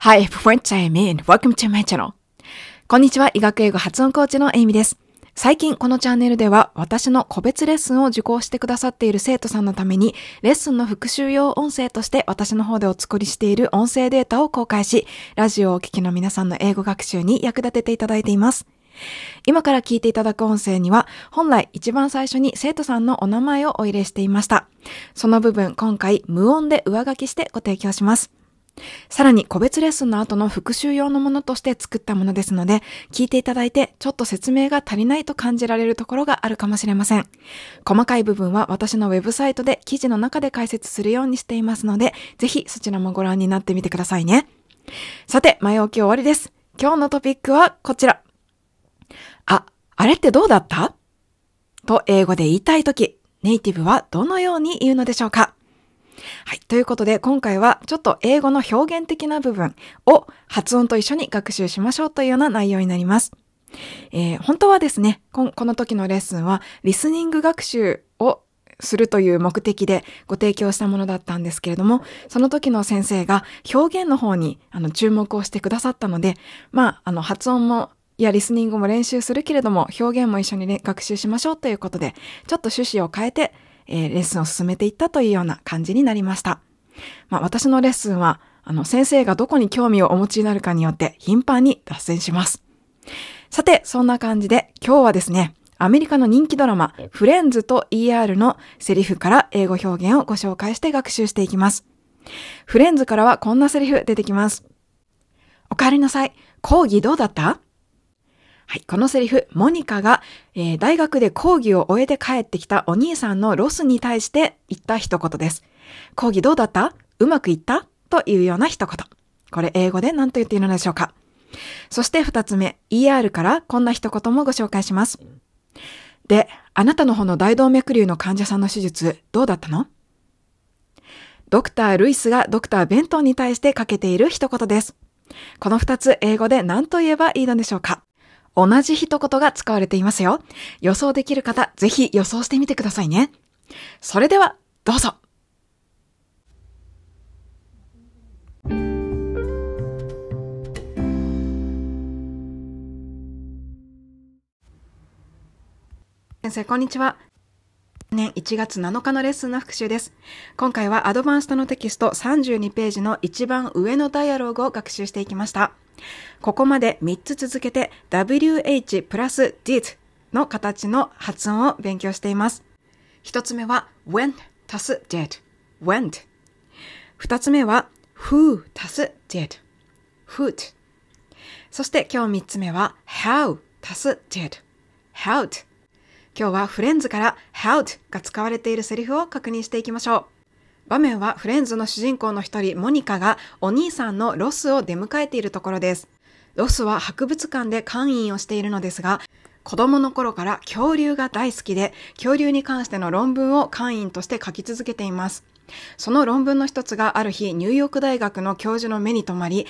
Hi everyone, I'm in. Welcome to my channel. こんにちは、医学英語発音コーチのエイミです。最近このチャンネルでは私の個別レッスンを受講してくださっている生徒さんのためにレッスンの復習用音声として私の方でお作りしている音声データを公開し、ラジオをお聞きの皆さんの英語学習に役立てていただいています。今から聞いていただく音声には、本来一番最初に生徒さんのお名前をお入れしていました。その部分、今回無音で上書きしてご提供します。さらに個別レッスンの後の復習用のものとして作ったものですので、聞いていただいてちょっと説明が足りないと感じられるところがあるかもしれません。細かい部分は私のウェブサイトで記事の中で解説するようにしていますので、ぜひそちらもご覧になってみてくださいね。さて、前置き終わりです。今日のトピックはこちら。あ、あれってどうだった？と英語で言いたいとき、ネイティブはどのように言うのでしょうか？はい。ということで、今回はちょっと英語の表現的な部分を発音と一緒に学習しましょうというような内容になります。えー、本当はですねこ、この時のレッスンは、リスニング学習をするという目的でご提供したものだったんですけれども、その時の先生が表現の方にあの注目をしてくださったので、まあ、あの発音もいやリスニングも練習するけれども、表現も一緒に、ね、学習しましょうということで、ちょっと趣旨を変えて、えー、レッスンを進めていったというような感じになりました。まあ、私のレッスンは、あの、先生がどこに興味をお持ちになるかによって頻繁に脱線します。さて、そんな感じで今日はですね、アメリカの人気ドラマ、フレンズと ER のセリフから英語表現をご紹介して学習していきます。フレンズからはこんなセリフ出てきます。お帰りなさい。講義どうだった？はい、このセリフ、モニカが、えー、大学で講義を終えて帰ってきたお兄さんのロスに対して言った一言です。講義どうだった？うまくいった？というような一言。これ英語で何と言っているのでしょうかそして二つ目、ER からこんな一言もご紹介します。で、あなたの方の大動脈瘤の患者さんの手術、どうだったの？ドクター・ルイスがドクター・ベントンに対してかけている一言です。この二つ英語で何と言えばいいのでしょうか？同じ一言が使われていますよ。予想できる方、ぜひ予想してみてくださいね。それでは、どうぞ。先生、こんにちは。年1月7日のレッスンの復習です。今回はアドバンストのテキスト32ページの一番上のダイアログを学習していきました。ここまで3つ続けて WH プラス did の形の発音を勉強しています。1つ目は went 足す did went 2つ目は who 足す did who'd そして今日3つ目は how 足す did how 今日はフレンズから how が使われているセリフを確認していきましょう。場面はフレンズの主人公の一人、モニカがお兄さんのロスを出迎えているところです。ロスは博物館で館員をしているのですが、子供の頃から恐竜が大好きで、恐竜に関しての論文を館員として書き続けています。その論文の一つがある日、ニューヨーク大学の教授の目に留まり、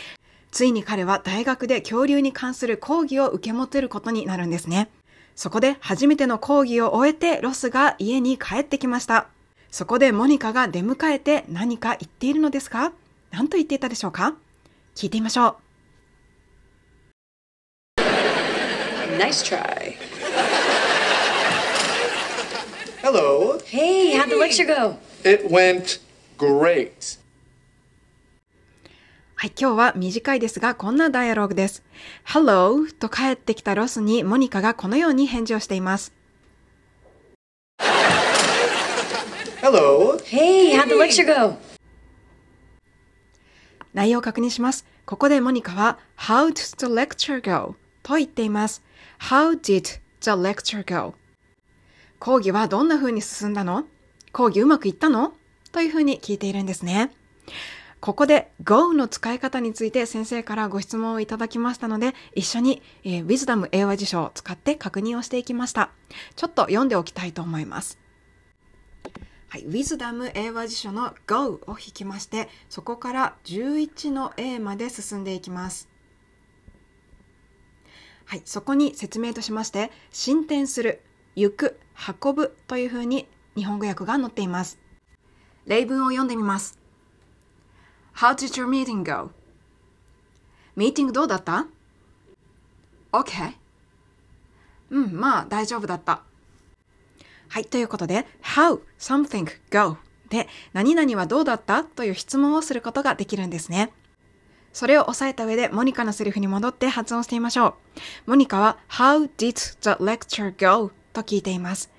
ついに彼は大学で恐竜に関する講義を受け持てることになるんですね。そこで初めての講義を終えてロスが家に帰ってきました。そこでモニカが出迎えて何か言っているのですか？何と言っていたでしょうか？聞いてみましょう。Nice try. Hello. Hey, how'd the lecture go? It went great. はい、今日は短いですが、こんなダイアログです。Hello と帰ってきたロスにモニカがこのように返事をしています。Hello. Hey, how'd the lecture go? 内容を確認します。ここでモニカは How did the lecture go? と言っています。How did the lecture go? 講義はどんな風に進んだの？講義うまくいったの？という風に聞いているんですね。ここで Go の使い方について先生からご質問をいただきましたので、一緒に、えー、Wisdom 英和辞書を使って確認をしていきました。ちょっと読んでおきたいと思います。はい、Wisdom 英和辞書の Go を引きまして、そこから11の A まで進んでいきます。はい、そこに説明としまして、進展する、行く、運ぶというふうに日本語訳が載っています。例文を読んでみます。How did your meeting go? ミーティングどうだった ?OK。うん、まあ大丈夫だった。はい、ということで、How something go で、何々はどうだった？という質問をすることができるんですね。それを押さえた上で、モニカのセリフに戻って発音してみましょう。モニカは、How did the lecture go? と聞いています。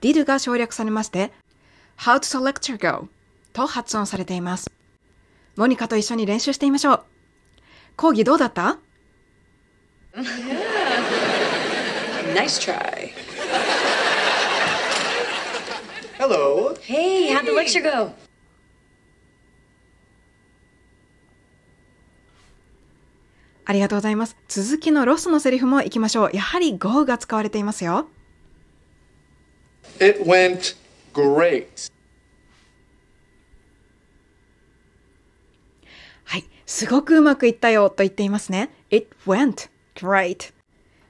did が省略されまして、How did the lecture go? と発音されています。モニカと一緒に練習してみましょう。講義どうだった？Nice try. Hello. Hey, how'd the lecture go? ありがとうございます。続きのロスのセリフも行きましょう。やはり go が使われていますよ。It went great. はい。すごくうまくいったよと言っていますね。It went great.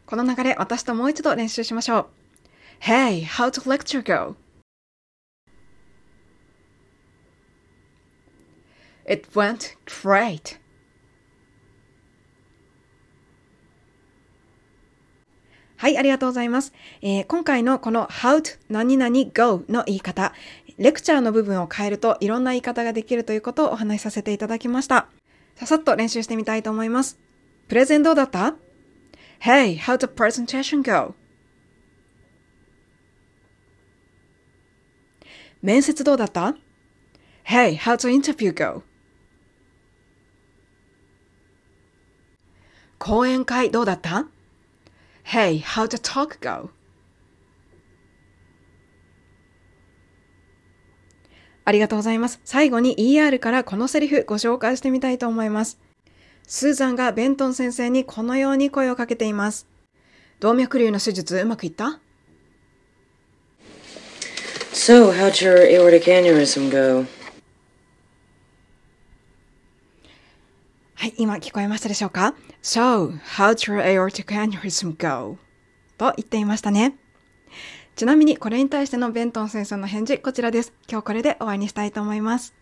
この流れ、私ともう一度練習しましょう。Hey, how'd the lecture go? It went great. はい、ありがとうございます。えー今回のこの how to 何々 go の言い方、レクチャーの部分を変えるといろんな言い方ができるということをお話しさせていただきました。ささっと練習してみたいと思います。プレゼンどうだった ?Hey, how the presentation go? 面接どうだった ?Hey, how the interview go? 講演会どうだった？Hey, how the talk go? ありがとうございます。最後に ER からこのセリフご紹介してみたいと思います。スーザンがベントン先生にこのように声をかけています。動脈瘤の手術うまくいった？So, how'd your aortic aneurysm go? はい、今聞こえましたでしょうか ?So, how'd your aortic aneurysm go? と言っていましたね。ちなみにこれに対してのベントン先生の返事こちらです。今日これで終わりにしたいと思います。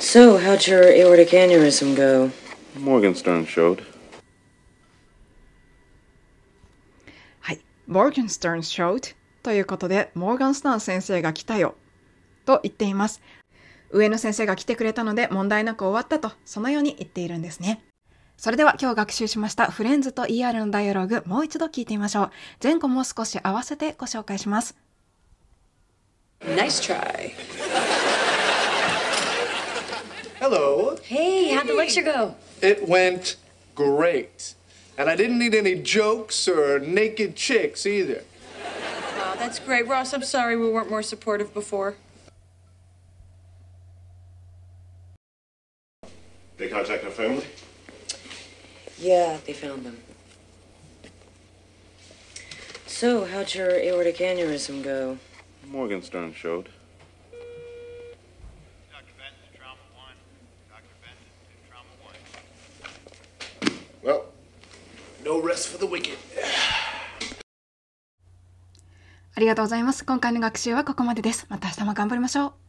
So, how'd your aortic aneurysm go? Morgenstern showed. はい。Morgenstern showed ということで、モーガンスタン先生が来たよと言っています。上の先生が来てくれたので問題なく終わったと、そのように言っているんですね。それでは今日学習しましたフレンズと ER のダイアログもう一度聞いてみましょう。前後も少し合わせてご紹介します。Nice try. Hello. Hey, how'd the lecture go? It went great. And I didn't need any jokes or naked chicks either. Wow, that's great. Ross, I'm sorry we weren't more supportive before. They contact our family? Yeah, they found them. So, how'd your aortic aneurysm go? Morgenstern showed. Dr. Benson, trauma one. Dr. Benson, trauma one. Well, no rest for the wicked. ありがとうございます。今回の学習はここまでです。また明日も頑張りましょう。